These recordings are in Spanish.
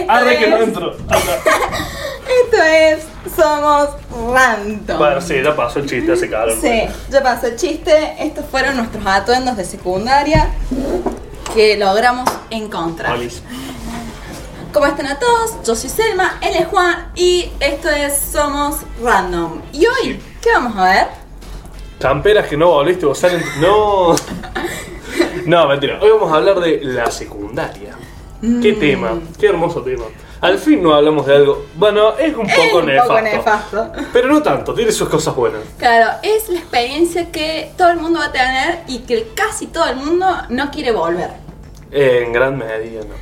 Esto Arre que es- no entro. Esto es Somos Random. Bueno, sí, ya pasó el chiste, hace calor. Sí, ya pasó el chiste. Estos fueron nuestros atuendos de secundaria que logramos encontrar. Olis. ¿Cómo están a todos? Yo soy Selma, él es Juan y esto es Somos Random. Y hoy, Sí. ¿qué vamos a ver? Camperas que no volviste, vos salen. No. No, mentira. Hoy vamos a hablar de la secundaria. Qué Mm. tema, qué hermoso tema. Al fin no hablamos de algo. Bueno, es un Es poco un nefasto. poco nefasto. Pero no tanto, tiene sus cosas buenas. Claro, es la experiencia que todo el mundo va a tener y que casi todo el mundo no quiere volver. En gran medida, ¿no?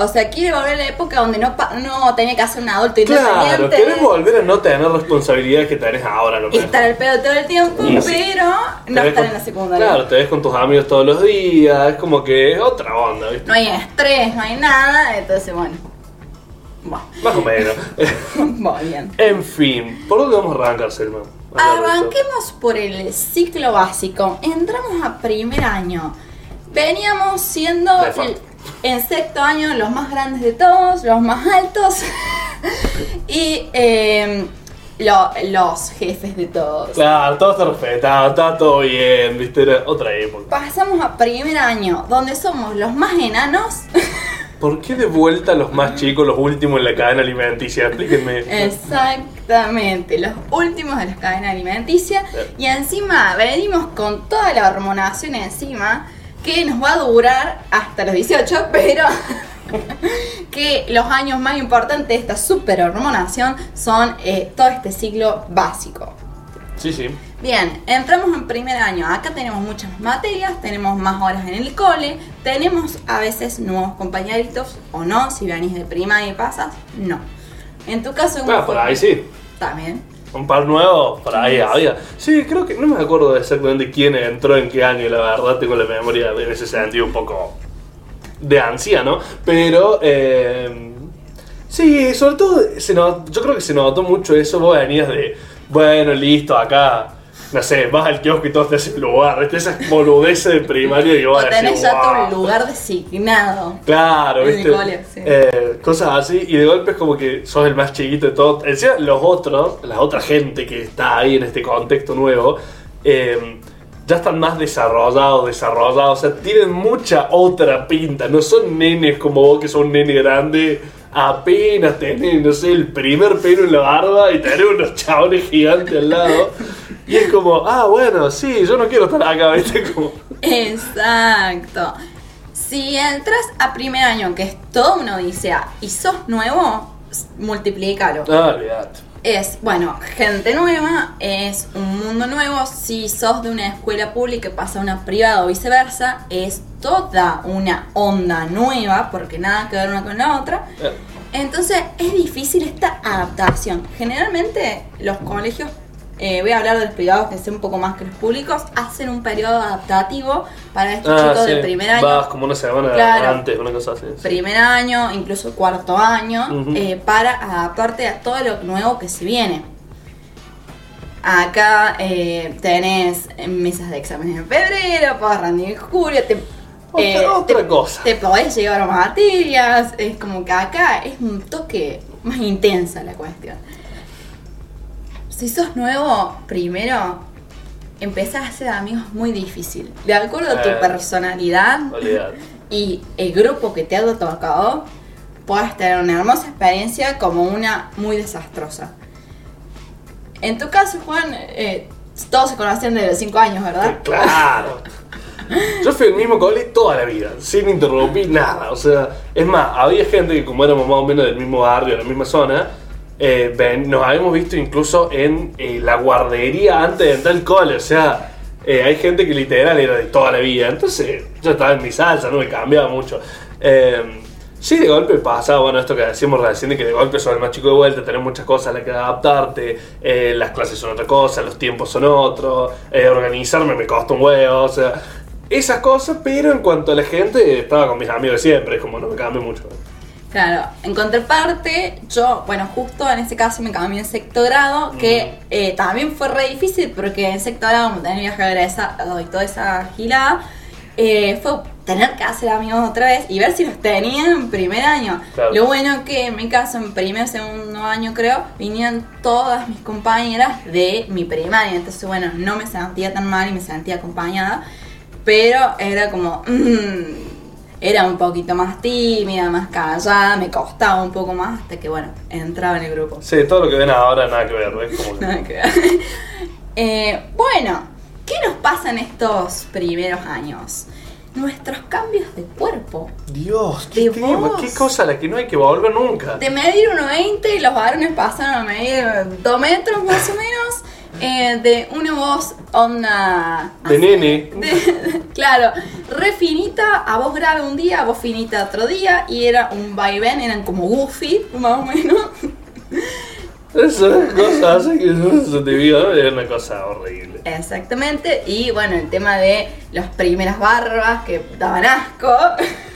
O sea, quiere volver a la época donde no, no tenía que ser un adulto Claro, independiente. querés volver a no tener responsabilidades que tenés ahora, lo y estar al pedo todo el tiempo, Y sí. pero no estar con- en la secundaria. Claro, te ves con tus amigos todos los días, es como que es otra onda, ¿viste? No hay estrés, no hay nada, entonces bueno. Bueno, Más o menos. muy bien. en fin, ¿por dónde vamos a arrancar, Selma? Arranquemos por el ciclo básico. Entramos a primer año. Veníamos siendo el- en sexto año los más grandes de todos, los más altos y eh, lo- los jefes de todos. Claro, todo está respetado, está todo bien, viste, era otra época. Pasamos a primer año, donde somos los más enanos. ¿Por qué de vuelta los más chicos, los últimos en la cadena alimenticia? Explíquenme. Exactamente, los últimos de la cadena alimenticia. Y encima venimos con toda la hormonación encima, que nos va a durar hasta los 18, pero que los años más importantes de esta super hormonación son eh, todo este ciclo básico. Sí, sí. Bien, entramos en primer año. Acá tenemos muchas materias, tenemos más horas en el cole, tenemos a veces nuevos compañeritos o no, si venís de primaria y pasas, no. En tu caso, ¿cómo Ah, por ahí sí. También. Un par nuevos, por ahí había. Sí, creo que no me acuerdo exactamente quién entró en qué año, la verdad tengo la memoria en ese sentido un poco de anciano, pero eh, sí, sobre todo se not- yo creo que se notó mucho eso, vos venías de, bueno, listo, acá, no sé, vas al kiosco y todos te hacen lugar, ¿viste? esas boludeces de primaria y vos decís, tenés ya "Wow". tu lugar designado. Claro, ¿viste? cole, sí. Eh, cosas así, y de golpe es como que sos el más chiquito de todo. Encima, los otros, la otra gente que está ahí en este contexto nuevo, eh, ya están más desarrollados, desarrollados, o sea, tienen mucha otra pinta. No son nenes como vos, que son un nene grande, apenas tenés, no sé, el primer pelo en la barba y tenés unos chabones gigantes al lado. Y es como, ah, bueno, sí, yo no quiero estar acá, ¿viste? Como, Exacto. Si entras a primer año, que es toda una odisea, y sos nuevo, multiplícalo. ah, olvidate. Es, bueno, gente nueva, es un mundo nuevo. Si sos de una escuela pública y pasa a una privada o viceversa, es toda una onda nueva, porque nada que ver una con la otra. Eh, Entonces es difícil esta adaptación. Generalmente los colegios, eh, voy a hablar de los privados que sé un poco más que los públicos, hacen un periodo adaptativo para estos Ah, chicos sí. de primer año. Vas como una semana Claro. antes, una cosa así. sí. primer año, incluso cuarto año, eh, para adaptarte a todo lo nuevo que se viene. Acá eh, tenés mesas de exámenes en febrero, podés rendir en julio, te, eh, Otra- te- cosa. te podés llevar materias, es como que acá es un toque más intensa la cuestión. Si sos nuevo, primero empezás a hacer amigos muy difícil. De acuerdo a tu Eh. personalidad, Olvidate. y el grupo que te ha tocado, puedes tener una hermosa experiencia como una muy desastrosa. En tu caso, Juan, eh, todos se conocían desde los 5 años, ¿verdad? Claro. Yo fui al mismo cole toda la vida, sin interrumpir nada. O sea, es más, había gente que como éramos más o menos del mismo barrio, de la misma zona, eh, ven- nos habíamos visto incluso en eh, la guardería antes de entrar al cole. O sea, eh, hay gente que literal era de toda la vida. Entonces, yo estaba en mi salsa, no me cambiaba mucho. Eh, sí, de golpe pasaba, bueno, esto que decíamos recién, de que de golpe sos el más chico de vuelta, tenés muchas cosas a las que adaptarte, eh, las clases son otra cosa, los tiempos son otros, eh, organizarme me costó un huevo, o sea, esas cosas, pero en cuanto a la gente, estaba con mis amigos siempre, es como no me cambia mucho. Claro, en contraparte, yo, bueno, justo en ese caso me cambié en sexto grado, que eh, también fue re difícil porque en sexto grado, como tenía viaje egresado y toda esa gilada, eh, fue tener que hacer amigos otra vez y ver si los tenía en primer año. Claro. Lo bueno que en mi caso, en primer, segundo año creo, vinieron todas mis compañeras de mi primaria. Entonces, bueno, no me sentía tan mal y me sentía acompañada. Pero era como... mm, era un poquito más tímida, más callada, me costaba un poco más hasta que, bueno, entraba en el grupo. Sí, todo lo que ven ahora nada que ver, como Nada que ver. Eh, bueno, ¿qué nos pasa en estos primeros años? Nuestros cambios de cuerpo. Dios, qué, De tema, qué cosa a la que no hay que volver nunca. De medir 1,20 los varones pasan a medir 2 metros más o menos. Eh, de una voz onda... De nene. de- claro, re finita, a voz grave un día, a voz finita otro día, y era un vaivén, eran como goofy, más o menos. Esas cosas así que se te vio, es una cosa horrible. Exactamente, y bueno, el tema de las primeras barbas que daban asco.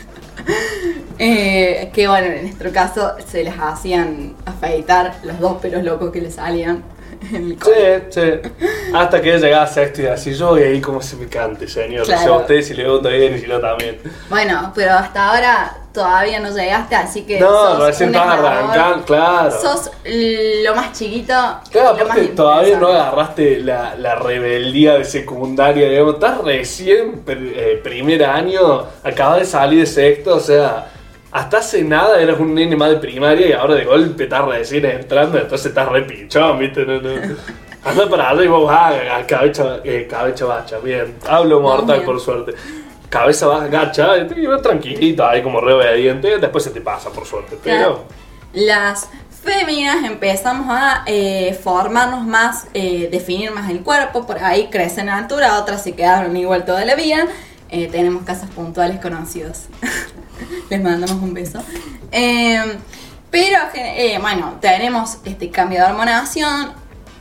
Eh, que bueno, en nuestro caso se les hacían afeitar los dos pelos locos que le salían en el cole. Sí, sí. Hasta que llegaba sexto y así yo y ahí como se me cante, señor. Claro. O sea, a usted si le gusta bien y si no también. Bueno, pero hasta ahora todavía no llegaste, así que. No, sos recién estás arrancando, claro. Sos lo más chiquito. Claro, aparte todavía no agarraste la, la rebeldía de secundaria, digamos, estás recién eh, primer año, acabas de salir de sexto, o sea, hasta hace nada eras un nene más de primaria y ahora de golpe estás recién entrando, entonces estás re pichón, ¿viste? No, no. Anda para arriba y vos vas a cabeza, eh, cabeza bacha, bien. Hablo mortal bien. por suerte. Cabeza baja, gacha, y vas tranquilito ahí como re obediente, después se te pasa por suerte, pero... Las féminas empezamos a eh, formarnos más, eh, definir más el cuerpo, por ahí crecen en altura, otras se quedaron igual toda la vida. Eh, tenemos casos puntuales conocidos. Les mandamos un beso. Eh, pero eh, bueno, tenemos este cambio de hormonación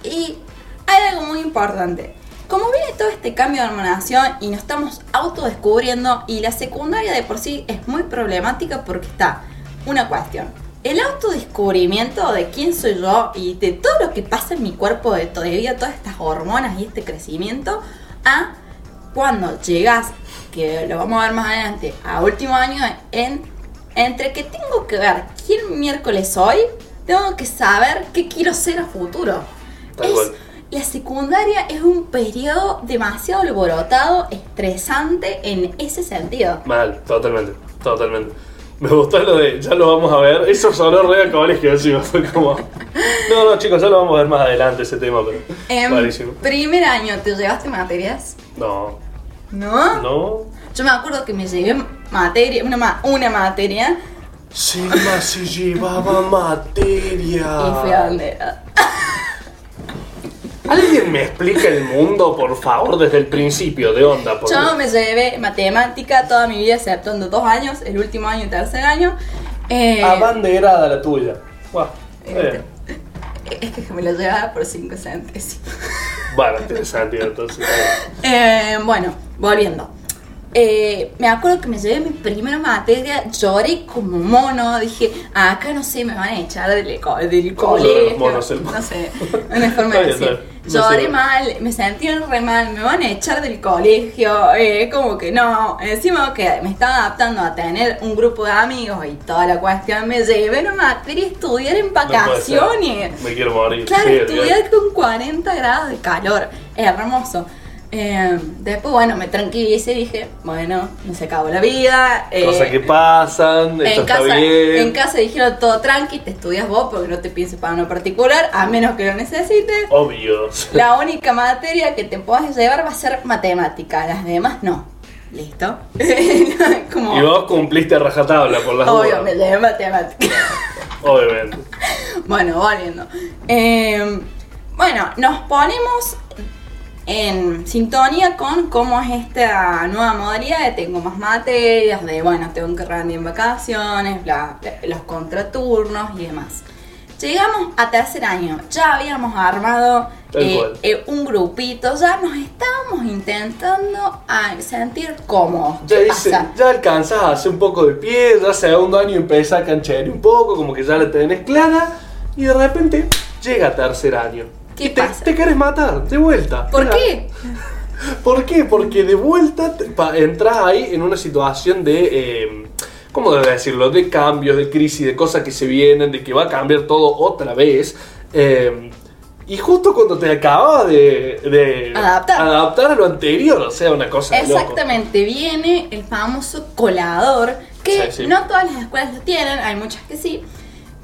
y hay algo muy importante. Como viene todo este cambio de hormonación y nos estamos autodescubriendo y la secundaria de por sí es muy problemática porque está una cuestión. El autodescubrimiento de quién soy yo y de todo lo que pasa en mi cuerpo de todavía todas estas hormonas y este crecimiento a cuando llegas, que lo vamos a ver más adelante, a último año en entre que tengo que ver quién miércoles soy, tengo que saber qué quiero ser a futuro. Es- la secundaria es un periodo demasiado alborotado, estresante en ese sentido. Mal, totalmente, totalmente. Me gustó lo de, ya lo vamos a ver, eso sonó re a colegio encima, fue como... No, no, chicos, ya lo vamos a ver más adelante ese tema, pero... En Buenísimo. primer año, ¿te llevaste materias? No, ¿No? no... Yo me acuerdo que me llevé materia, una, ma- una materia Sigma se llevaba materia. y fui a donde era. ¿Alguien me explica el mundo, por favor, desde el principio de onda? Porque... Yo me llevé matemática toda mi vida, exceptuando dos años, el último año y tercer año. Eh, Abanderada la tuya. Buah, eh. es que me lo llevaba por 5 centésimos. Bueno, sentido entonces. Eh, bueno, volviendo. Eh, me acuerdo que me llevé mi primera materia, lloré como mono, dije, "Ah, acá no sé, me van a echar del, co- del ¿Cómo lloran colegio. no sé, una forma de decir. Lloré mal, me sentí re mal, me van a echar del colegio, eh, como que no. Encima que me estaba adaptando a tener un grupo de amigos y toda la cuestión, me llevé una materia a estudiar en No vacaciones. Me quiero morir. Claro, Sí, estudiar con 40 grados de calor. Es hermoso. Eh, después, bueno, me tranquilicé y dije, bueno, no se acabó la vida. eh, Cosas que pasan, esto en está casa, bien. en casa dijeron todo tranqui, te estudias vos porque no te pienses para uno particular, a menos que lo necesites. Obvio. La única materia que te puedas llevar va a ser matemática, las demás no. ¿Listo? Como, Y vos cumpliste rajatabla por las obvio, dudas. me llevé matemática. Obviamente. Bueno, volviendo. Eh, bueno, nos ponemos en sintonía con cómo es esta nueva modalidad de tengo más materias, de bueno, tengo que rendir en vacaciones, bla, bla, los contraturnos y demás. Llegamos a tercer año, ya habíamos armado eh, eh, un grupito, ya nos estábamos intentando a sentir cómodos. Ya, ¿Qué dice, ya alcanzás a hacer un poco de pie, ya segundo año empezás a canchear un poco, como que ya la tenés clara, y de repente llega tercer año. ¿Qué y te, pasa? te querés matar, de vuelta. ¿Por Mira, qué? ¿Por qué? Porque de vuelta entras ahí en una situación de. eh, ¿Cómo debo decirlo? De cambios, de crisis, de cosas que se vienen, de que va a cambiar todo otra vez. eh, y justo cuando te acabas de, de Adaptar. adaptar a lo anterior, o sea, una cosa de loco. Exactamente, viene el famoso colador, que Sí, sí. no todas las escuelas lo tienen, hay muchas que sí.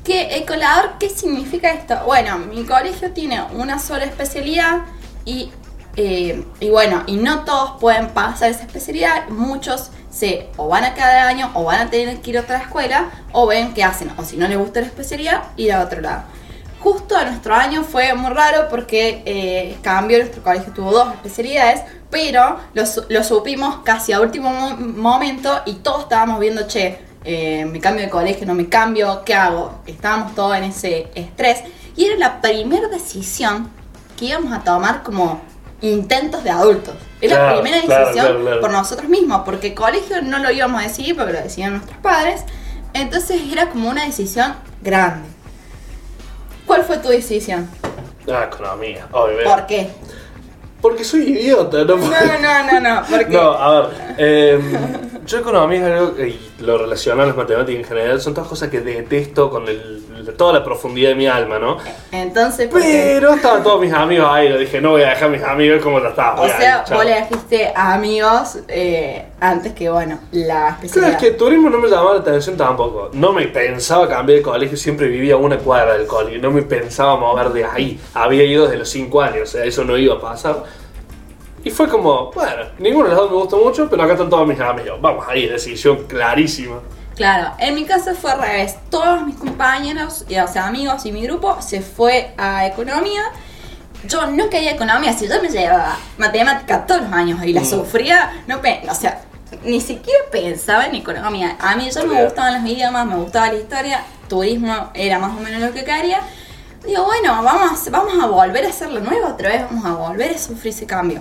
Que el colador, ¿qué significa esto? Bueno, mi colegio tiene una sola especialidad y, eh, y bueno, y no todos pueden pasar esa especialidad, muchos se o van a cada año o van a tener que ir a otra escuela o ven qué hacen, o si no les gusta la especialidad, ir a otro lado. Justo a nuestro año fue muy raro porque eh, cambió, nuestro colegio tuvo dos especialidades, pero lo, lo supimos casi a último mo- momento y todos estábamos viendo, che, eh, me cambio de colegio, no me cambio, ¿qué hago? Estábamos todos en ese estrés y era la primera decisión que íbamos a tomar como intentos de adultos. Era la primera decisión claro, claro. por nosotros mismos, porque el colegio no lo íbamos a decidir porque lo decidían nuestros padres. Entonces era como una decisión grande. ¿Cuál fue tu decisión? Ah, economía, obviamente. ¿Por qué? Porque soy idiota, no No, no, no, no, porque No, a ver, eh, yo economía es algo, y lo relacionado a las matemáticas en general, son todas cosas que detesto con el- toda la profundidad de mi alma, ¿no? entonces, ¿por qué? Pero estaban todos mis amigos ahí, le dije, no voy a dejar a mis amigos como ya está. O sea, ir, vos le dijiste a amigos eh, antes que, bueno, la Claro, especialidad. es que turismo no me llamaba la atención tampoco. No me pensaba cambiar de colegio, siempre vivía a una cuadra del colegio. No me pensaba mover de ahí. Había ido desde los 5 años, o sea, eso no iba a pasar. Y fue como, bueno, ninguno de los dos me gustó mucho, pero acá están todos mis amigos. Vamos ahí, decisión clarísima. Claro, en mi caso fue al revés. Todos mis compañeros, y, o sea, amigos y mi grupo se fue a economía. Yo no quería economía, si yo me llevaba matemática todos los años y la Mm. sufría, no o sea, ni siquiera pensaba en economía. A mí ya me gustaban los idiomas, me gustaba la historia, turismo era más o menos lo que quería. Digo, bueno, vamos, vamos a volver a hacerlo nuevo otra vez, vamos a volver a sufrir ese cambio.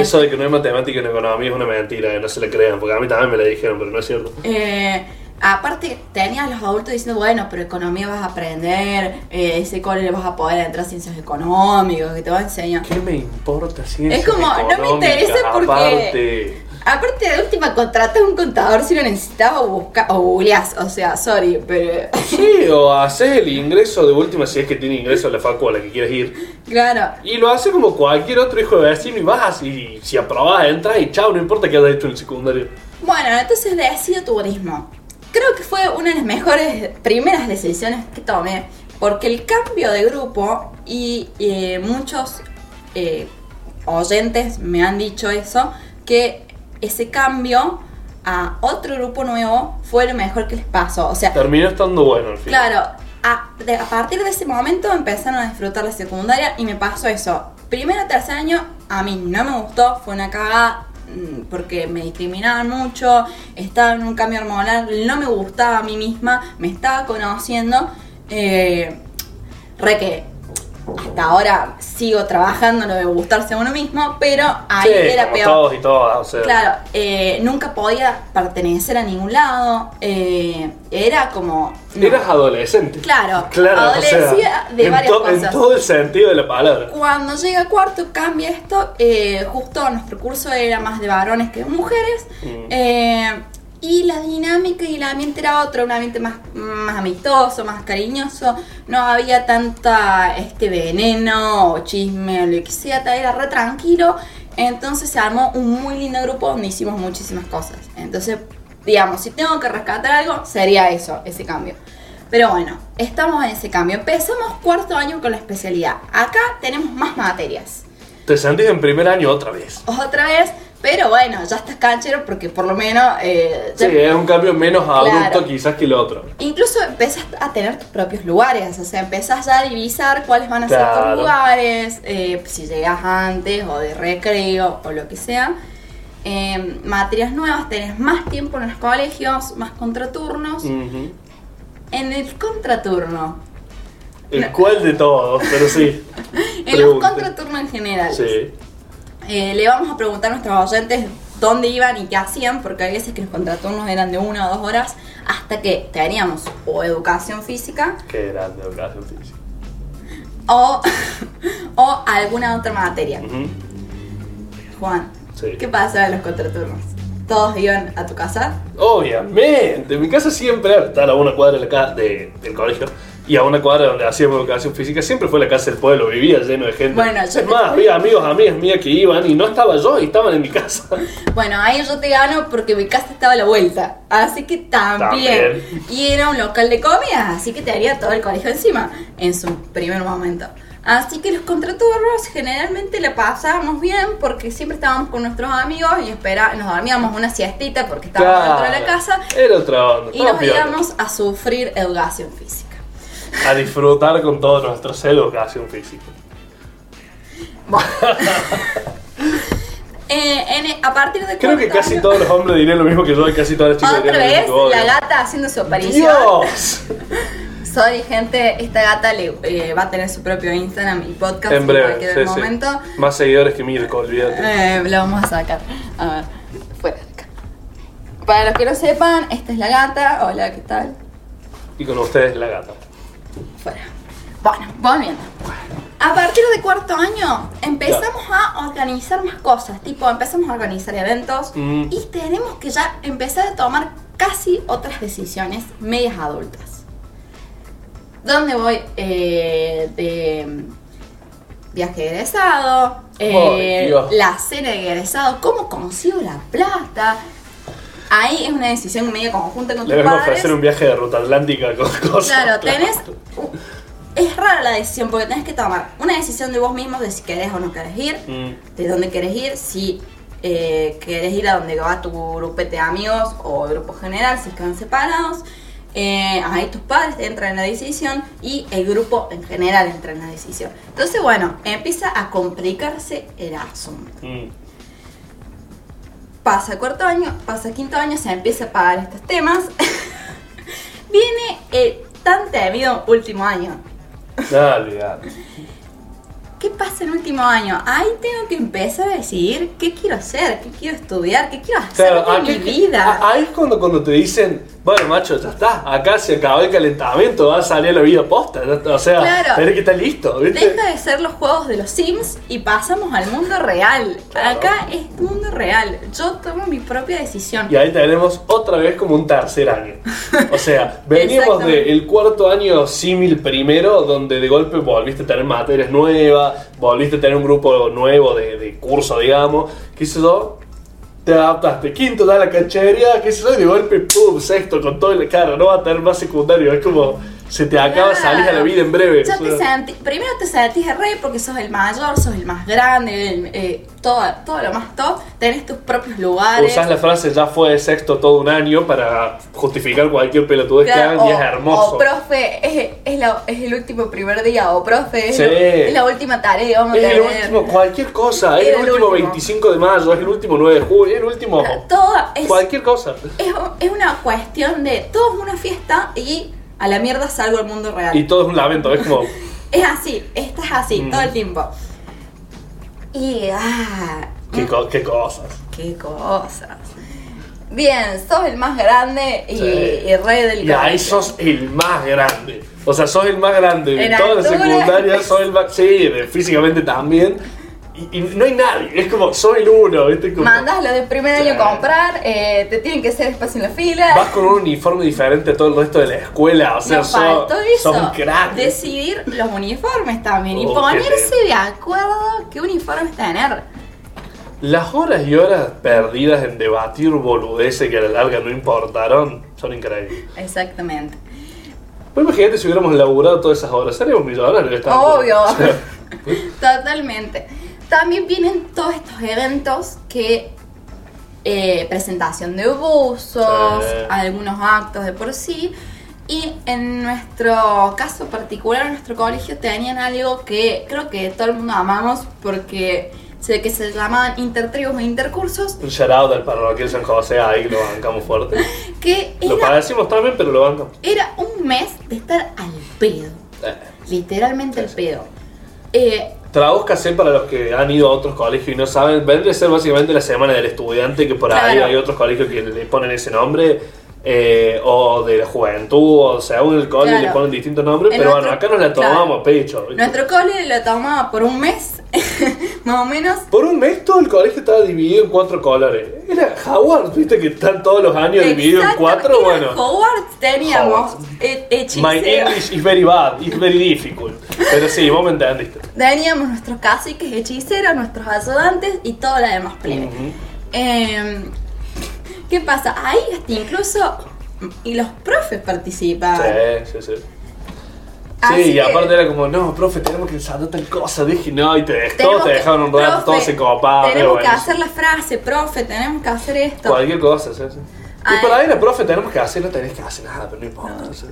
Eso de que no hay matemática en economía es una mentira, eh, no se le crean, porque a mí también me la dijeron, pero no es cierto. Eh, aparte, tenías los adultos diciendo, bueno, pero economía vas a aprender, eh, ese cole le vas a poder entrar a ciencias económicas, que te va a enseñar. ¿Qué me importa ciencias Es como, no me interesa porque- Aparte, Aparte, de última, contratas un contador si lo necesitas o busca o googleás, o sea, sorry, pero... sí, o haces el ingreso de última si es que tiene ingreso a la facu a la que quieres ir. claro, Y lo hace como cualquier otro hijo de vecino y vas y si aprobás entras y chao, no importa qué hayas hecho en el secundario. Bueno, entonces decido turismo. Creo que fue una de las mejores primeras decisiones que tomé, porque el cambio de grupo y eh, muchos eh, oyentes me han dicho eso, que ese cambio a otro grupo nuevo fue lo mejor que les pasó. O sea, Terminó estando bueno al final. Claro, a, de- a partir de ese momento empezaron a disfrutar la secundaria y me pasó eso. Primero, tercer año, a mí no me gustó, fue una cagada mm, porque me discriminaban mucho, estaba en un cambio hormonal, no me gustaba a mí misma, me estaba conociendo. eh, re que hasta ahora sigo trabajando lo de gustarse a uno mismo, pero ahí Sí, era como peor. todos y todas, o sea. Claro, eh, nunca podía pertenecer a ningún lado. eh, era como. no. Eras adolescente. Claro, Claro, o adolecía sea, de en, varias to- en cosas. todo el sentido de la palabra. Cuando llega cuarto cambia esto, eh, justo nuestro curso era más de varones que de mujeres, Mm. Y la dinámica y el ambiente era otro, un ambiente más, más amistoso, más cariñoso, no había tanta este veneno o chisme o lo que sea, era re tranquilo, entonces se armó un muy lindo grupo donde hicimos muchísimas cosas, entonces digamos, si tengo que rescatar algo, sería eso, ese cambio. Pero bueno, estamos en ese cambio. Empezamos cuarto año con la especialidad. Acá tenemos más materias. Te sentís en primer año otra vez. Otra vez, pero bueno, ya estás canchero porque por lo menos... eh, ya- Sí, es un cambio menos Claro. quizás que el otro. Incluso empezás a tener tus propios lugares, o sea, empezás ya a divisar cuáles van a ser tus lugares, eh, si llegas antes o de recreo o lo que sea. Eh, materias nuevas, tenés más tiempo en los colegios, más contraturnos. En el contraturno, El No. cual de todos, pero sí. en los contraturnos en general, Sí. Eh, le vamos a preguntar a nuestros oyentes dónde iban y qué hacían, porque hay veces que los contraturnos eran de una o dos horas, hasta que teníamos o educación física Qué grande educación física. o, o alguna otra materia. Juan, Sí. ¿qué pasa en los contraturnos? ¿Todos iban a tu casa? Obviamente, mi casa siempre era estar a una cuadra de la de- del colegio y a una cuadra donde hacíamos educación física, siempre fue la casa del pueblo, vivía lleno de gente. Bueno, yo es más, había amigos, amigas mías que iban y no estaba yo y estaban en mi casa. Bueno, ahí yo te gano porque mi casa estaba a la vuelta. Así que también. También. Y era un local de comidas, así que te haría todo el colegio encima en su primer momento. Así que los contraturnos generalmente la pasábamos bien porque siempre estábamos con nuestros amigos y espera, nos dormíamos una siestita porque estábamos dentro de la casa Era otra onda. y nos íbamos a sufrir educación física. A disfrutar con todo nuestro ser educación física. Eh, en- a partir de Creo que casi todos los hombres dirían lo mismo que yo y casi todas las chicas Otra dirían lo vez, mismo que vos. la gata haciendo su aparición. ¡Dios! Sorry, gente, esta gata le, eh, va a tener su propio Instagram y podcast En breve, cualquier sí, sí. momento. Más seguidores que Mirko, olvídate. Eh, lo vamos a sacar. A ver, fuera de acá. Para los que no sepan, esta es la gata. Hola, ¿qué tal? Y con ustedes la gata. Fuera. Bueno, volviendo. A partir de cuarto año empezamos a organizar más cosas, tipo empezamos a organizar eventos Mm. y tenemos que ya empezar a tomar casi otras decisiones medias adultas. ¿Dónde voy? Eh, de viaje de egresado, eh, Dios. la cena de egresado, ¿cómo consigo la plata? Ahí es una decisión media conjunta con Le tus a padres. ofrecer un viaje de ruta atlántica con cosas. Claro, tenés. Es rara la decisión porque tenés que tomar una decisión de vos mismos de si querés o no querés ir, Mm. de dónde querés ir, si eh, querés ir a donde va tu grupete de amigos o grupo general, si están separados. Eh, ahí tus padres entran en la decisión y el grupo en general entra en la decisión. Entonces, bueno, empieza a complicarse el asunto. Mm. Pasa cuarto año, pasa quinto año, se empieza a pagar estos temas. Viene el tan temido último año. Ah, olvidate. ¿Qué pasa en último año? Ahí tengo que empezar a decidir qué quiero hacer, qué quiero estudiar, qué quiero hacer Claro, con mi aquí- vida. a- ahí es cuando, cuando te dicen, bueno, macho, ya está, acá se acabó el calentamiento, va a salir la vida posta. O sea, Claro. tenés que estar listo, ¿viste? Deja de ser los juegos de los Sims y pasamos al mundo real. Claro. Acá es mundo real. Yo tomo mi propia decisión. Y ahí tenemos otra vez como un tercer año. O sea, veníamos del cuarto año símil primero, donde de golpe volviste a tener materias nuevas, volviste a tener un grupo nuevo de, de curso, digamos, qué sé yo. Te adaptaste, quinto da la canchería, sé yo, y de golpe, pum, sexto, con todo el cara, no va a tener más secundario, es como, se te acaba, salís a la vida en breve. Ya te sentí- primero te sentís el rey porque sos el mayor, sos el más grande, el- eh, todo, todo lo más top. Tenés tus propios lugares. Usás la frase ya fue sexto todo un año para justificar cualquier pelotudez que Claro, hagan y es hermoso. O profe, es, es la- es el último primer día, o profe, es, Sí. lo- es la última tarea que vamos a Es el tener. último, cualquier cosa, es el el último último. 25 de mayo, es el último 9 de julio, es el último Todo cualquier cosa. es, es una cuestión de todo es una fiesta y a la mierda salgo al mundo real. Y todo es un lamento, es como, Es así, estás así Mm. todo el tiempo. Y ah, qué, co- qué cosas. qué cosas. Bien, sos el más grande y, Sí. y rey del Y ahí sos el más grande. O sea, sos el más grande de toda la secundaria, sos el más. Sí, físicamente también. Y, y no hay nadie, es como, soy el uno, ¿viste? Como, Mandas lo de primer año a comprar, eh, te tienen que hacer espacio en la fila. Vas con un uniforme diferente a todo el resto de la escuela, o sea, Nos sos, sos un crack. Decidir los uniformes también y Oh, ponerse de acuerdo qué uniformes tener. Las horas y horas perdidas en debatir boludeces que a la larga no importaron son increíbles. Exactamente. Pues imagínate si hubiéramos laburado todas esas horas, seríamos millonarios. Obvio. Totalmente. También vienen todos estos eventos que eh, presentación de buzos, Sí. algunos actos de por sí. Y en nuestro caso particular, en nuestro colegio, tenían algo que creo que todo el mundo amamos porque sé que se llamaban intertribus e intercursos, Un shout out al parroquial San José, ahí lo bancamos fuerte. que Lo era, padecimos también, pero lo bancamos. era un mes de estar al pedo. Eh. Literalmente al pedo. Eh, Tradúzcase para los que han ido a otros colegios y no saben, vendría a ser básicamente la semana del estudiante, que por ahí Claro. hay otros colegios que le ponen ese nombre, eh, o de la juventud, o según el colegio Claro. le ponen distintos nombres, En pero nuestro- bueno, acá nos la tomamos claro. pecho. ¿viste? Nuestro cole lo tomaba por un mes Más o menos. Por un mes todo el colegio estaba dividido en cuatro colores. Era Howard, viste que están todos los años divididos en cuatro. era Bueno, Hogwarts teníamos Hogwarts. he- my. English is very bad, it's very difficult. Pero sí, vos me entendiste. Teníamos nuestros caciques hechiceros, nuestros ayudantes y toda la demás plebe. Eh, ¿Qué pasa? Ahí hasta incluso. Y los profes participaban. Sí, sí, sí. Así Sí, y que- aparte era como, no, profe, tenemos que ensayar tal cosa, dije, no, y te dej- todos te que- dejaron un rato, todos se copaban. Tenemos que hacer la frase, profe, tenemos que hacer esto. Cualquier cosa, sí, sí. Ay. Y por ahí la profe, tenemos que hacer, no tenés que hacer nada, pero no importa. o sea.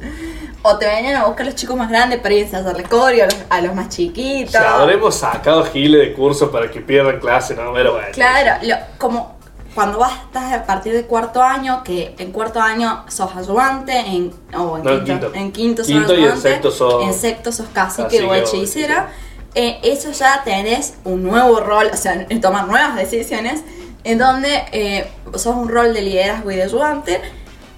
O te venían a buscar los chicos más grandes para ir a ensayarle coreo a los, a más chiquitos. Si habremos sacado giles de curso para que pierdan clase, no, pero bueno. Claro, lo- como cuando vas estás a partir de cuarto año, que en cuarto año sos ayudante, en, o en No, quinto, en quinto sos Quinto y en ayudante, sexto sos- en sexto sos cacique o hechicera, eh, eso ya tenés un nuevo rol, o sea, en tomar nuevas decisiones, en donde eh, sos un rol de liderazgo y de ayudante.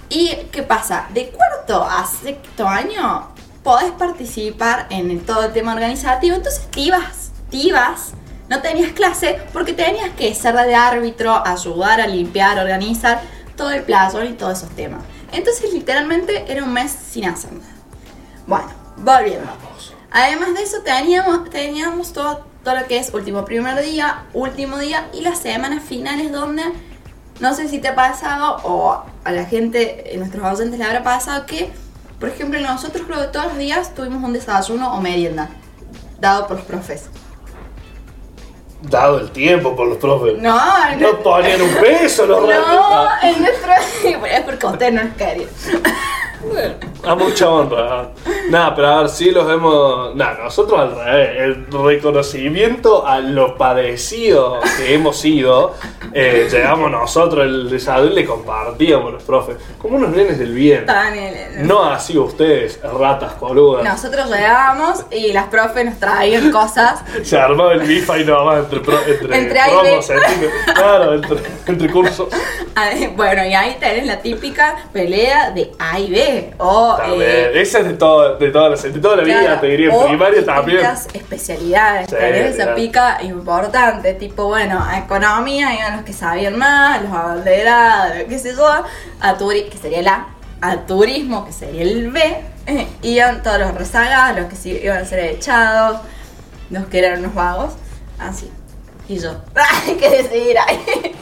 ¿Y qué pasa? De cuarto a sexto año podés participar en el- todo el tema organizativo, entonces te ibas, te ibas, no tenías clase porque tenías que ser de árbitro, ayudar a limpiar, organizar todo el playón y todos esos temas. Entonces literalmente era un mes sin hacer nada. Bueno, volviendo. Además de eso teníamos, teníamos todo, todo lo que es último primer día, último día y las semanas finales donde no sé si te ha pasado o a la gente, eh, nuestros docentes le habrá pasado que, por ejemplo, nosotros creo que todos los días tuvimos un desayuno o merienda dado por los profes. Dado el tiempo por los profes. No, No ponían un peso los no, en nuestro... es porque ustedes no nos A mucha honra. Nada, pero a ver, sí los hemos. Nada, nosotros al revés. El reconocimiento a lo padecido que hemos sido, eh, llegamos nosotros el desayuno y le compartíamos a los profes. Como unos nenes del bien. El- No así ustedes, ratas coludas. Nosotros llegábamos y las profes nos traían cosas Se armaba el bifa y nomás entre, pro, entre, Entre promos. Claro, entre, entre cursos. Bueno, y ahí tenés la típica pelea de A y B. O, También. eh, Esa es de, todo, de, toda la, de toda la vida, claro, te diría. En primaria también. especialidades. Sí, tenés esa claro. pica importante. Tipo, bueno, a economía iban los que sabían más, los abanderados, qué sé yo. A turi que sería el A. A turismo, que sería el B. eh, iban todos los rezagados, los que iban a ser echados, los que eran unos vagos. Así. Y yo. Hay que decidir ahí.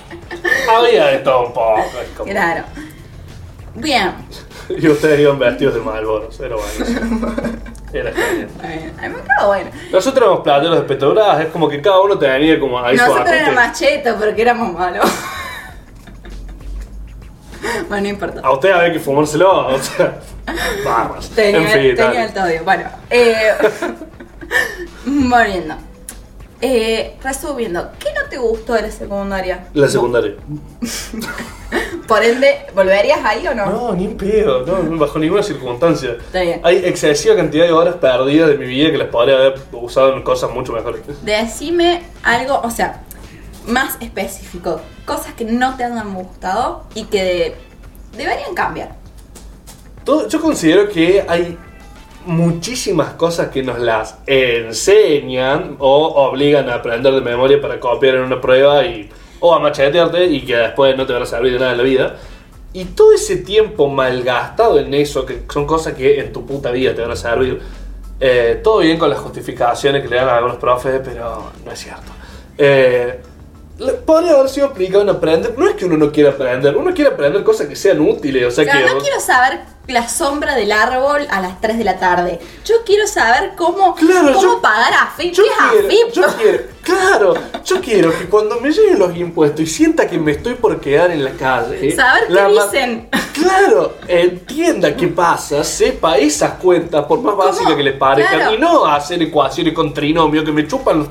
Había de todo un poco. Claro. Bien. Y ustedes iban vestidos de malboros, era buenísimo. Era genial. Bueno, a mí me quedó bueno. Nosotros éramos plateros de Petrobras, es como que cada uno tenía como ahí su Nosotros ajuste. éramos machetos porque éramos malos. bueno, no importa. A ustedes había que fumárselo, o sea, barras. Tenía, en fin, tenía dale. el todo. Bueno, eh. Eh, resumiendo, ¿qué no te gustó de la secundaria? La secundaria. Por ende, ¿volverías ahí o no? No, ni en pedo, no, bajo ninguna circunstancia. Está bien. Hay excesiva cantidad de horas perdidas de mi vida que las podría haber usado en cosas mucho mejores. Decime algo, o sea, más específico. Cosas que no te han gustado y que deberían cambiar. Todo- yo considero que hay muchísimas cosas que nos las enseñan o obligan a aprender de memoria para copiar en una prueba y, o a machetearte y que después no te van a servir de nada en la vida. Y todo ese tiempo malgastado en eso, que son cosas que en tu puta vida te van a servir, eh, todo bien con las justificaciones que le dan a algunos profes, pero no es cierto. Eh, podría haber sido aplicado en aprender. No es que uno no quiera aprender, uno quiere aprender cosas que sean útiles. O sea, O sea, que no quiero saber la sombra del árbol a las 3 de la tarde. Yo quiero saber cómo, Claro, cómo yo- pagar AFIP. Yo ¿Qué es quiero, AFIP? yo quiero, claro, yo quiero que cuando me lleguen los impuestos y sienta que me estoy por quedar en la calle, Saber qué la dicen. Claro, entienda qué pasa, sepa esas cuentas, por más básicas que les parezcan, Claro. y no hacer ecuaciones con trinomio que me chupan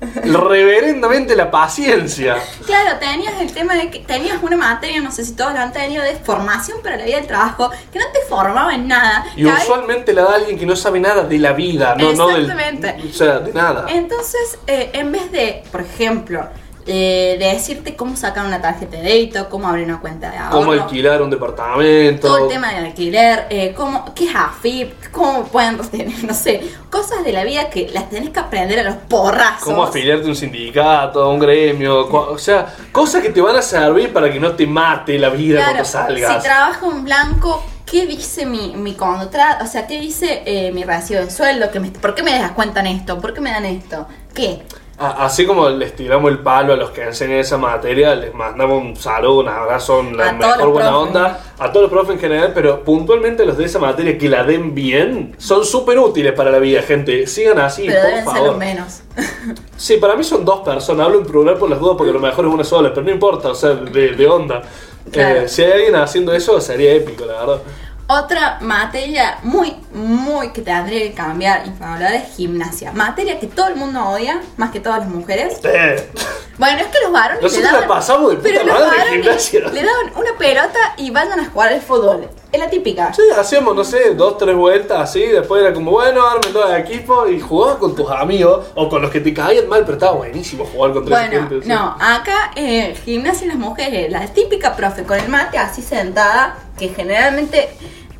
reverendamente la paciencia. Claro, tenías el tema de que tenías una materia, no sé si todos la han tenido, de formación para la vida del trabajo, que no te formaba en nada. Y usualmente la da alguien que no sabe nada de la vida, no, no del. O sea, de nada. Entonces, eh, en vez de, por ejemplo, eh, de decirte cómo sacar una tarjeta de débito, cómo abrir una cuenta de ahorro. Cómo alquilar un departamento. Todo el tema del alquiler, eh, cómo, qué es AFIP, cómo pueden tener, no sé, cosas de la vida que las tenés que aprender a los porrazos. Cómo afiliarte a un sindicato, a un gremio. O sea, cosas que te van a servir para que no te mate la vida Claro, cuando salgas. si trabajo en blanco, ¿qué dice mi, mi contrato? O sea, ¿qué dice eh, mi recibo de sueldo? ¿Qué me- ¿Por qué me descuentan esto? ¿Por qué me dan esto? ¿Qué? Así como les tiramos el palo a los que enseñan esa materia, les mandamos un saludo, un abrazo, la A mejor buena profes. onda, a todos los profes en general, pero puntualmente los de esa materia que la den bien, son súper útiles para la vida, gente. Sigan así, Pero por deben ser favor. los menos. Sí, para mí son dos personas, hablo en plural por las dudas porque a lo mejor es una sola, pero no importa, o sea, de, de onda. Claro. Eh, si hay alguien haciendo eso, sería épico, la verdad. Otra materia muy, muy que tendría que cambiar y hablar es gimnasia. Materia que todo el mundo odia, más que todas las mujeres. Bueno, es que los varones Nosotros le la daban, pasamos de puta pero los madre en varones gimnasia. Le daban una pelota y vayan a jugar al fútbol. Es la típica. Sí, hacíamos, no sé, dos, tres vueltas así, después era como, bueno, arme todo el equipo y jugabas con tus amigos o con los que te caían mal, pero estaba buenísimo jugar contra esa Bueno, gente. no, acá eh, gimnasia las mujeres, la típica profe con el mate así sentada, que generalmente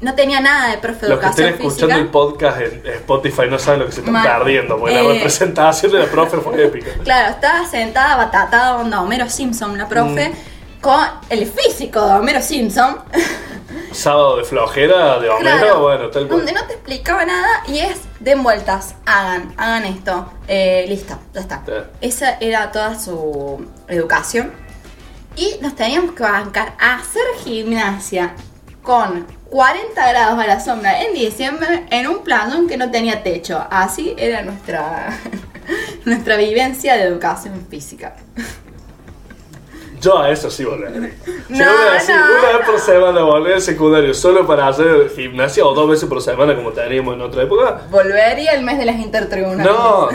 no tenía nada de profe de Los que estén educación escuchando física. el podcast en Spotify no saben lo que se están Mal. perdiendo, porque Eh. la representación de la profe fue épica. Claro, estaba sentada, batatada, onda Homero Simpson, la profe, Mm. Con el físico de Homero Simpson. Sábado de flojera, de Homero, Claro, bueno, tal cual. donde no te explicaba nada y es den vueltas, hagan, hagan esto, eh, listo, ya está. Sí. Esa era toda su educación. Y nos teníamos que bancar a hacer gimnasia con 40 grados a la sombra en diciembre en un planón que no tenía techo. Así era nuestra, nuestra vivencia de educación física. Yo a eso sí volvería. Si No, una, vez- no, una vez por semana volver al secundario solo para hacer gimnasia o dos veces por semana como teníamos en otra época, Volvería el mes de las intertribunales. No,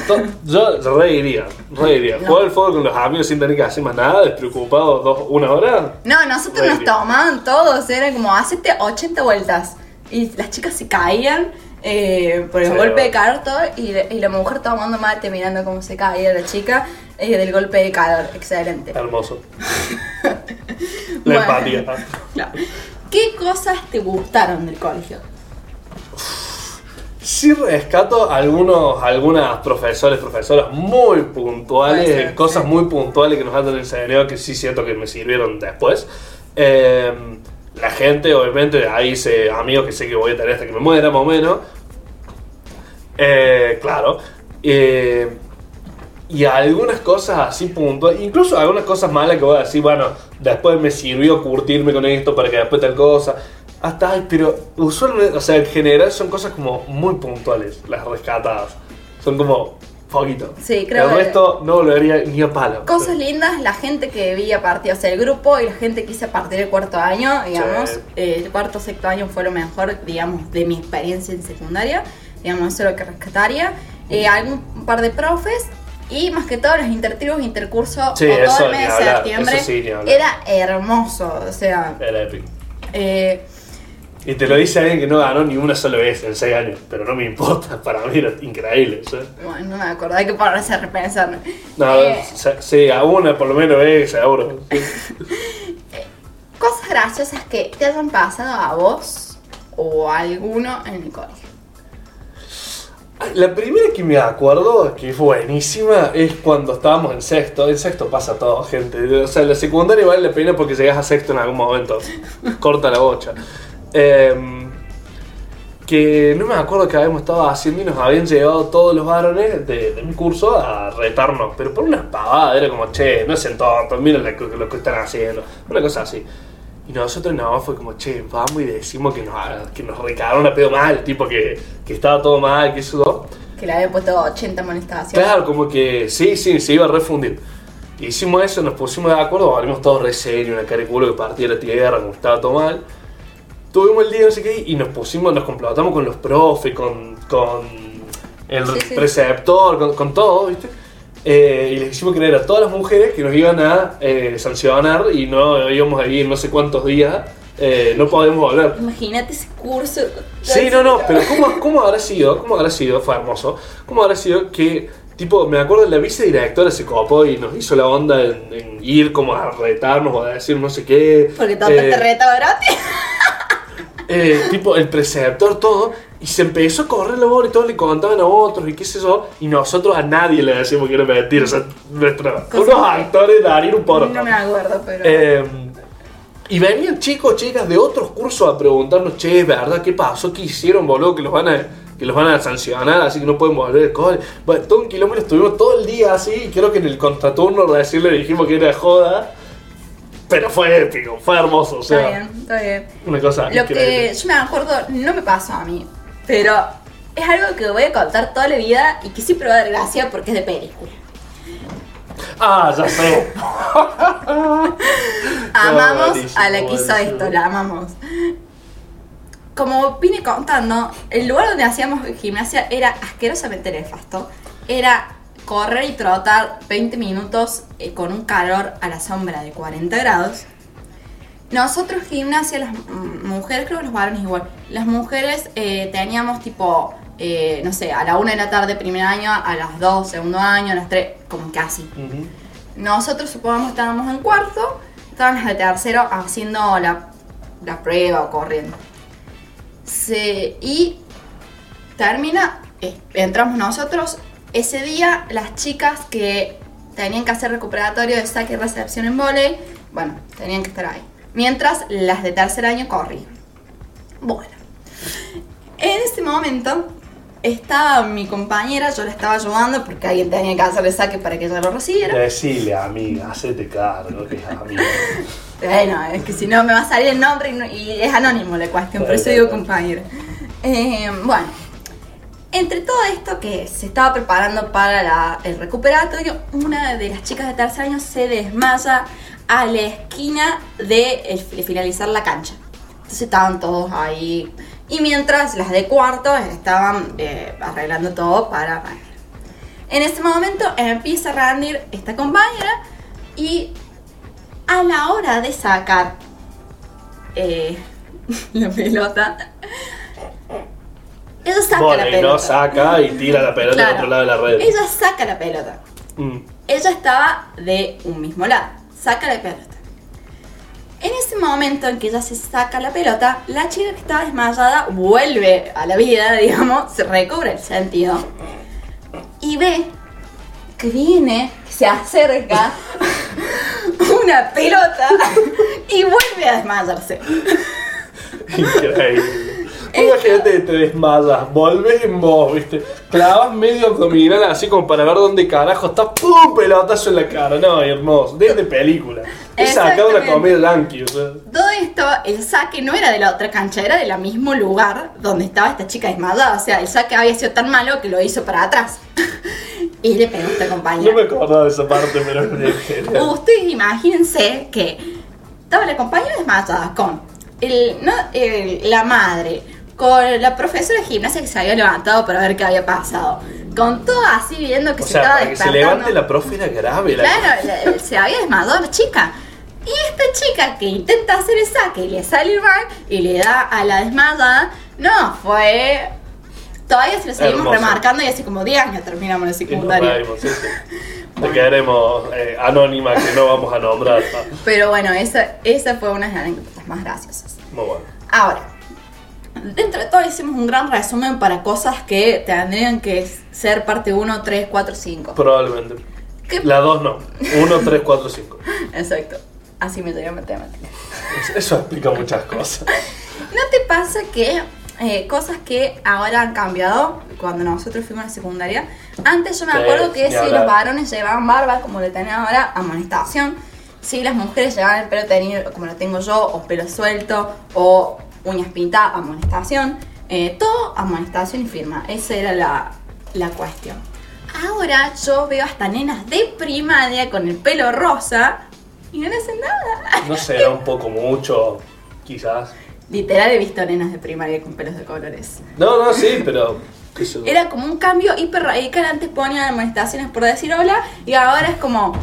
yo reiría, reiría. No. Jugar al fútbol con los amigos sin tener que hacer más nada, despreocupado dos, una hora. No, nosotros nos tomaban todos, era como hacete 80 vueltas. Y las chicas se caían eh, por el Sí, golpe de calor todo, y, y la mujer tomando mate mirando cómo se caía la chica eh, del golpe de calor. Excelente. Hermoso. La Bueno. empatía. ¿Qué cosas te gustaron del colegio? Sí rescato algunos, algunas profesores, profesoras muy puntuales, ser, cosas sí. muy puntuales que nos han enseñado que sí siento que me sirvieron después. Eh, la gente, obviamente, ahí hice amigos que sé que voy a tener hasta que me muera, más o menos. Eh, claro. Eh, y algunas cosas así puntuales, incluso algunas cosas malas que voy a decir, bueno, después me sirvió curtirme con esto para que después tal cosa. Hasta, ay, pero usualmente, o sea, en general son cosas como muy puntuales, las rescatadas. Son como poquito. Sí, creo El que- resto no volvería ni a palo. Cosas lindas, la gente que vi a partir, o sea, el grupo y la gente que hice a partir del cuarto año, digamos, Sí. eh, el cuarto sexto año fue lo mejor, digamos, de mi experiencia en secundaria, digamos, eso es lo que rescataría. Eh, algún un par de profes y más que todo los intertribus, intercursos, Sí, o todo el mes de septiembre, sí, era hermoso, o sea, Era épico. eh, Y te lo dice alguien que no ganó ni una sola vez en 6 años, pero no me importa, para mí era increíble. ¿sí? bueno, no me acuerdo, hay que ponerse a repensar. No, Eh, sí, a una por lo menos es seguro. Sí. cosas graciosas que te hayan pasado a vos o a alguno en el colegio. La primera que me acuerdo, que fue buenísima, es cuando estábamos en sexto. En sexto pasa todo, gente. O sea, la secundaria vale la pena porque llegas a sexto en algún momento. Corta la bocha. Em, que no me acuerdo que habíamos estado haciendo y nos habían llegado todos los varones de, de mi curso a retarnos. Pero por una pavada, era como, che, no sean tontos, miren lo que, lo que están haciendo. Una cosa así. Y nosotros nada más fue como, che, vamos y decimos que nos, que nos recagaron a pedo mal, tipo que, que estaba todo mal, que eso. Que le había puesto 80 molestaciones. Claro, como que sí, sí, se iba a refundir. Hicimos eso, nos pusimos de acuerdo, valimos todos re serios, una cara de culo que partía la tierra, como estaba todo mal. Tuvimos el día, no sé qué, y nos pusimos, nos complotamos con los profes, con, con el Sí, sí. preceptor, con, con todo, ¿viste? Eh, y les hicimos creer a todas las mujeres que nos iban a eh, sancionar y no íbamos a ir no sé cuántos días, eh, no podíamos volver. Imagínate ese curso. Sí, no, no, pero ¿cómo, cómo habrá sido? ¿Cómo habrá sido? Fue hermoso. ¿Cómo habrá sido que, Tipo, me acuerdo la vicedirectora se copó y nos hizo la onda en, en ir como a retarnos o a decir no sé qué. Porque todo Eh, te reta gratis. Eh, tipo el preceptor, todo, y se empezó a correr la bola y todos le contaban a otros y qué sé yo, y nosotros a nadie le decíamos que era mentira, o sea, nuestra- unos actores darían un poro. No me acuerdo, pero. Eh, y venían chicos, chicas de otros cursos a preguntarnos, che, ¿es ¿verdad? ¿Qué pasó? ¿Qué hicieron, boludo? Que los van a, que los van a sancionar, así que no pueden volver al cole. Bueno, todo un kilómetro estuvimos todo el día así, y creo que en el contraturno recién le dijimos que era joda. Pero fue épico, fue hermoso, o sea, está bien, está bien. una cosa Lo increíble. que yo me acuerdo no me pasó a mí, pero es algo que voy a contar toda la vida y que siempre va a dar gracia porque es de película. Ah, ya sé. Amamos a la que hizo esto, la amamos. Como vine contando, el lugar donde hacíamos gimnasia era asquerosamente nefasto. Era correr y trotar 20 minutos eh, con un calor a la sombra de 40 grados. Nosotros gimnasia, las mujeres, creo que los varones igual, las mujeres eh, teníamos tipo, eh, no sé, a la 1 de la tarde primer año, a las 2 segundo año, a las 3, como casi. Ujú. Nosotros supongamos que estábamos en cuarto, estaban las de tercero haciendo la, la prueba o corriendo. Se- y termina, eh, entramos nosotros. Ese día las chicas que tenían que hacer recuperatorio de saque y recepción en volei, bueno, tenían que estar ahí. Mientras las de tercer año corrían. Bueno, en ese momento estaba mi compañera, yo la estaba ayudando porque alguien tenía que hacer el saque para que ella lo recibiera. Decile, amiga, hacete cargo, que es amiga. Bueno, es que si no me va a salir el nombre y, no- y es anónimo la cuestión, por eso digo compañera. Eh, bueno, entre todo esto que se estaba preparando para el recuperatorio, una de las chicas de tercer año se desmaya a la esquina de, de finalizar la cancha. Entonces estaban todos ahí. Y mientras las de cuarto estaban eh, arreglando todo para rendir. En ese momento empieza a rendir esta compañera y a la hora de sacar eh, la pelota, ella saca la pelota. no saca y tira la pelota al Claro. otro lado de la red. Ella saca la pelota. Mm. Ella estaba de un mismo lado. Saca la pelota. En ese momento en que ella se saca la pelota, la chica que estaba desmayada vuelve a la vida, digamos, se recobra el sentido. Y ve que viene, que se acerca una pelota y vuelve a desmayarse. Increíble. Imagínate, te desmayas, volvés en vos, viste. Clavas medio abdominal así como para ver dónde carajo está, ¡pum! pelotazo en la cara. No, hermoso. Desde película. Es sacado Exactamente. comedia yankee, o sea. Todo esto, el saque no era de la otra cancha, era del mismo lugar donde estaba esta chica desmayada. O sea, el saque había sido tan malo que lo hizo para atrás. y le pegó a esta No compañera. me acordaba de esa parte, pero. Ustedes imagínense que estaba la compañera desmayada con el, no, el- la madre, con la profesora de gimnasia que se había levantado para ver qué había pasado, con todo así viendo que O se sea, estaba para que se levante la profe era grave. La Claro, la- se había desmayado la chica. Y esta chica que intenta hacer el saque y le sale mal y le da a la desmayada, no, fue... Todavía se lo seguimos Hermoso. remarcando y hace como 10 años terminamos la secundaria. sí, sí. Te queremos eh, anónima que no vamos a nombrar. Pero bueno, esa, esa fue una de las anécdotas más graciosas. Muy bueno. Ahora, dentro de todo hicimos un gran resumen para cosas que tendrían que ser parte 1, 3, 4, 5. Probablemente. ¿Qué? La 2 no. 1, 3, 4, 5. Exacto. Así me llegué matemáticas. Eso explica muchas cosas. ¿No te pasa que eh, cosas que ahora han cambiado cuando nosotros fuimos a la secundaria? Antes yo me acuerdo que si hablar. los varones llevaban barba, como le tienen ahora, amonestación. Si las mujeres llevaban el pelo tenido, como lo tengo yo, o pelo suelto, o uñas pintadas, amonestación. Eh, todo amonestación y firma. Esa era la, la cuestión. Ahora yo veo hasta nenas de primaria con el pelo rosa y no le hacen nada. No será un poco mucho, quizás. Literal he visto nenas de primaria con pelos de colores. No, no, sí, pero. Era como un cambio hiper radical. Antes ponían amonestaciones por decir hola y ahora es como.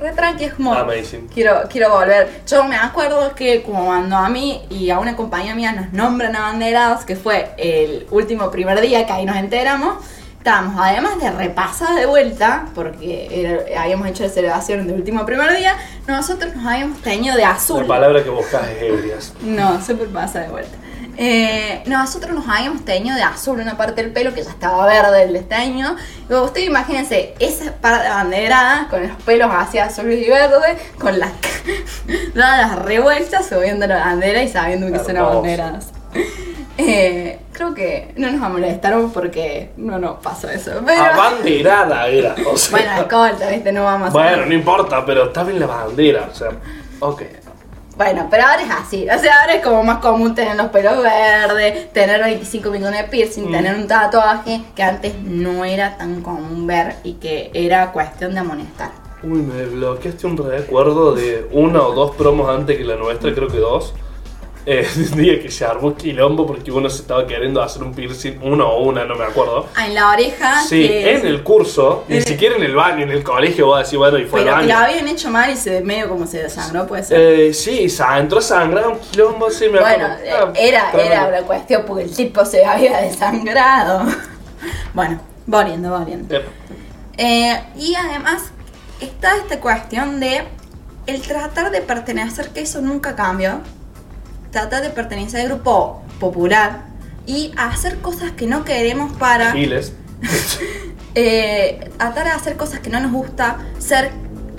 Re tranqui, es como. Amazing. Quiero, quiero volver. Yo me acuerdo que como cuando a mí y a una compañía mía nos nombran abanderados, que fue el último primer día que ahí nos enteramos, estábamos, además de repasar de vuelta, porque era- habíamos hecho la celebración del último primer día, nosotros nos habíamos teñido de azul. La palabra que buscas es ebrias. No, súper pasa de vuelta. Eh, nosotros nos habíamos teñido de azul una parte del pelo que ya estaba verde el. Y luego ustedes imagínense esa par de banderadas con los pelos hacia azul y verde, con las dadas revueltas, subiendo la bandera y sabiendo que son Hermoso. banderadas. Eh, creo que no nos molestaron porque no nos pasó eso. Pero, Abanderada era. O sea, bueno, escolta, ¿viste? No vamos a hacer- bueno, no importa, pero está bien la bandera. O sea, ok. Bueno, pero ahora es así. O sea, ahora es como más común tener los pelos verdes, tener 25 millones de piercing, Mm. tener un tatuaje que antes no era tan común ver y que era cuestión de amonestar. Uy, me bloqueaste un recuerdo de una o dos promos antes que la nuestra, creo que dos. Eh, día que se armó quilombo porque uno se estaba queriendo hacer un piercing, uno o una, no me acuerdo. Ah, en la oreja. Sí, que- en el curso, ni siquiera en el baño, en el colegio, voy a decir, bueno, y fue Pero al que lo baño. habían hecho mal y se medio como se desangró, puede ser. Eh, sí, entró sangrado un quilombo, sí, me bueno, acuerdo. eh, Ah, era, era una cuestión porque el tipo se había desangrado. bueno, volviendo, volviendo. Eh, Eh, y además está esta cuestión de el tratar de pertenecer, que eso nunca cambió. Tratar de pertenecer al grupo popular y hacer cosas que no queremos para Giles. eh, tratar de hacer cosas que no nos gusta, ser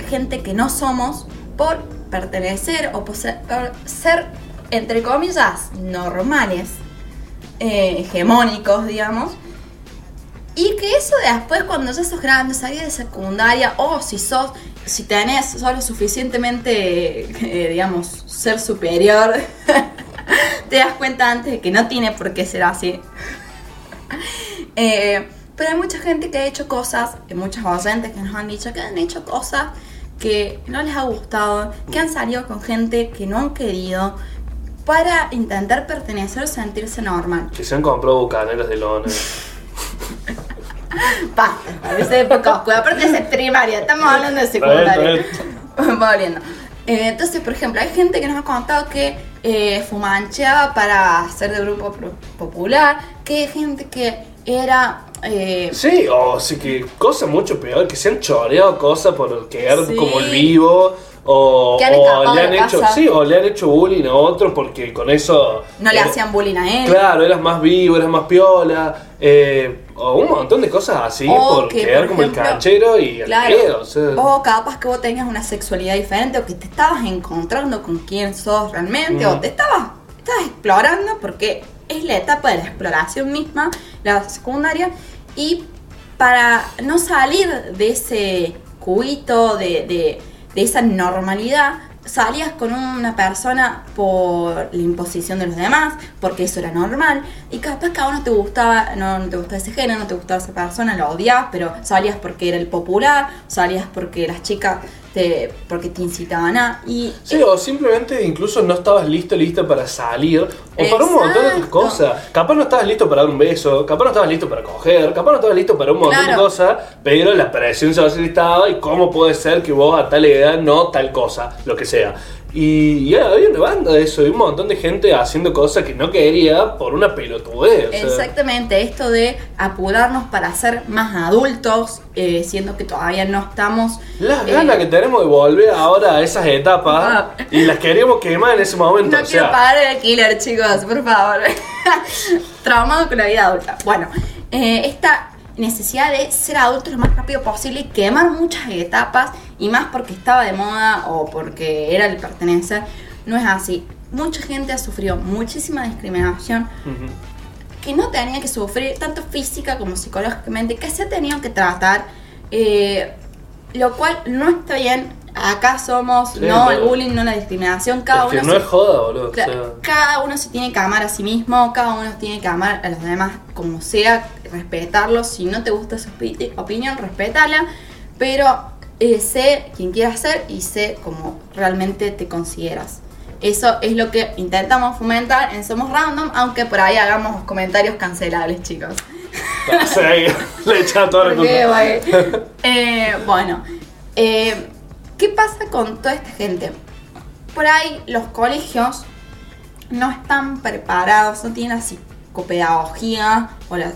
gente que no somos por pertenecer o por ser, por ser, entre comillas, normales, eh, hegemónicos, digamos. Y que eso después, cuando ya sos grande, salís de secundaria, o si sos, si tenés, sos lo suficientemente, eh, digamos, ser superior, te das cuenta antes de que no tiene por qué ser así. Eh, pero hay mucha gente que ha hecho cosas, muchos docentes que nos han dicho que han hecho cosas que no les ha gustado, que han salido con gente que no han querido, para intentar pertenecer o sentirse normal. Que se han comprado bucaneras de lona. Basta, parece época oscura. Aparte es primaria, estamos hablando de secundaria. bien. Volviendo. Eh, entonces, por ejemplo, hay gente que nos ha contado que eh, fumancheaba para ser de grupo popular, que hay gente que era... eh, Sí, o sí que cosa mucho peor, que se han choreado cosas por quedar Sí. como el vivo. O, Que han o le de han hecho, casa. sí, o le han hecho bullying a otro porque con eso. no le hacían bullying a él. Claro, eras más vivo, eras más piola, eh, o un montón de cosas así O por que, quedar por como el canchero y el pedo, o sea. O capaz que vos tenías una sexualidad diferente o que te estabas encontrando con quién sos realmente o Mm. te estabas, estabas explorando porque es la etapa de la exploración misma, la secundaria, y para no salir de ese cubito, de, de- de esa normalidad, salías con una persona por la imposición de los demás, porque eso era normal, y capaz que a vos no te gustaba, no te gustaba ese género, no te gustaba esa persona, lo odiabas, pero salías porque era el popular, salías porque las chicas te, porque te incitaban a, y Sí, o simplemente incluso no estabas listo, lista para salir, o para un montón de otras cosas. Capaz no estabas listo para dar un beso, capaz no estabas listo para coger, capaz no estabas listo para un montón de cosas, pero la presión social estaba y cómo puede ser que vos a tal edad no tal cosa, lo que sea. Y ya había una banda de eso, y un montón de gente haciendo cosas que no quería por una pelotudez. o sea. Exactamente, esto de apurarnos para ser más adultos, eh, siendo que todavía no estamos... Las eh, ganas que tenemos de volver ahora a esas etapas Ah. y las queríamos quemar en ese momento. No o quiero sea, pagar el alquiler, chicos, por favor. Traumado con la vida adulta. Bueno, eh, esta necesidad de ser adulto lo más rápido posible y quemar muchas etapas, y más porque estaba de moda o porque era el pertenecer, no es así. Mucha gente ha sufrido muchísima discriminación ujú. que no tenía que sufrir, tanto física como psicológicamente, que se ha tenido que tratar, eh, lo cual no está bien. Acá somos, Sí, no el bullying, no la discriminación, cada Es que uno no se- es joda, boludo. o Cla- sea. cada uno se tiene que amar a sí mismo, cada uno tiene que amar a los demás como sea, respetarlos. Si no te gusta su opi- opinión, respétala, pero eh, sé quién quieras ser y sé cómo realmente te consideras. Eso es lo que intentamos fomentar en Somos Random, aunque por ahí hagamos comentarios cancelables, chicos. Sea, le echan toda la culpa. Eh, bueno, eh, ¿qué pasa con toda esta gente? Por ahí los colegios no están preparados, no tienen la psicopedagogía o, la-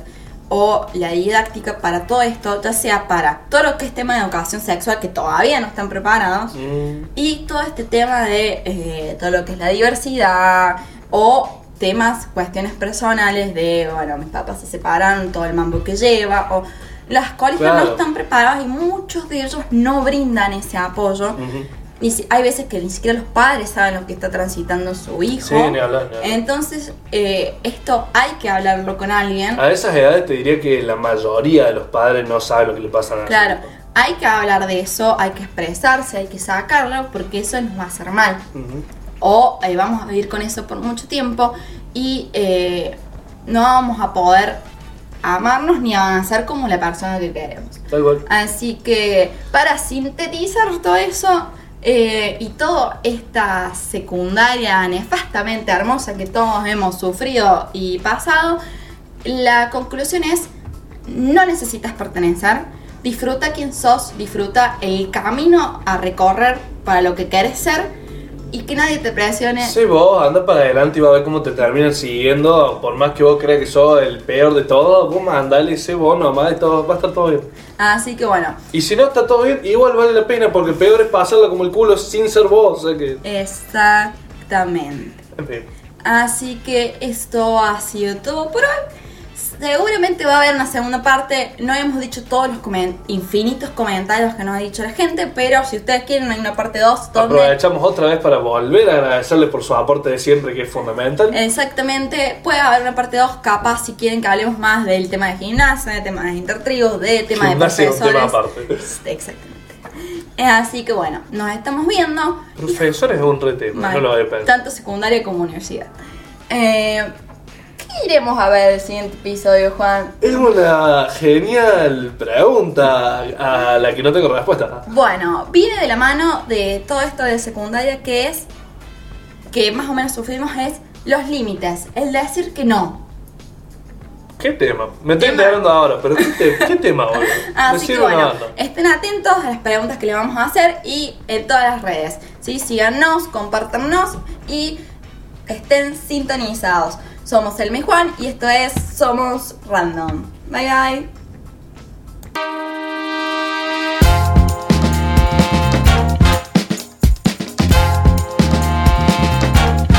o la didáctica para todo esto, ya sea para todo lo que es tema de educación sexual que todavía no están preparados, Mm, y todo este tema de eh, todo lo que es la diversidad o temas, cuestiones personales de, bueno, mis papás se separan, todo el mambo que lleva, o las colegios Claro. no están preparadas y muchos de ellos no brindan ese apoyo. Hay veces que ni siquiera los padres saben lo que está transitando su hijo. Sí, ni hablar, ni hablar. Entonces, eh, esto hay que hablarlo con alguien. A esas edades te diría que la mayoría de los padres no saben lo que le pasa a Claro, hay que hablar de eso, hay que expresarse, hay que sacarlo, porque eso nos va a hacer mal. Ujú. o eh, vamos a vivir con eso por mucho tiempo y eh, no vamos a poder amarnos ni avanzar como la persona que queremos. Tal cual. Así que para sintetizar todo eso eh, y toda esta secundaria nefastamente hermosa que todos hemos sufrido y pasado, la conclusión es, no necesitas pertenecer, disfruta quién sos, disfruta el camino a recorrer para lo que querés ser y que nadie te presione. Sí, vos anda para adelante y va a ver cómo te terminan siguiendo. Por más que vos creas que sos el peor de todo, vos mandale sé vos nomás y todo, va a estar todo bien. Así que bueno, Y si no está todo bien, igual vale la pena porque peor es pasarla como el culo sin ser vos. O sea que. exactamente. En fin. Así que esto ha sido todo por hoy. Seguramente va a haber una segunda parte. No hemos dicho todos los comen- infinitos comentarios que nos ha dicho la gente, pero si ustedes quieren hay una parte 2 donde Aprovechamos otra vez para volver a agradecerle por su aporte de siempre, que es fundamental. exactamente puede haber una parte 2 capaz si quieren que hablemos más del tema de gimnasia, de temas de intertrigos, de tema de Gimnasia es un profesores. tema aparte. Exactamente. Eh, Así que bueno, nos estamos viendo. Profesores es un re tema, Mal. no lo había pensado. Tanto secundaria como universidad. Eh, ¿Qué iremos a ver el siguiente episodio, Juan? Es una genial pregunta a la que no tengo respuesta. Bueno, viene de la mano de todo esto de secundaria que es, que más o menos sufrimos, es los límites, el decir que no. ¿Qué tema? Me estoy Tema. enterando ahora, pero ¿qué, te- qué tema, boludo? Me Así que bueno, estén atentos a las preguntas que le vamos a hacer y en todas las redes. ¿sí? Síganos, compártanos y estén sintonizados. Somos Elma y Juan y esto es Somos Random. Bye bye.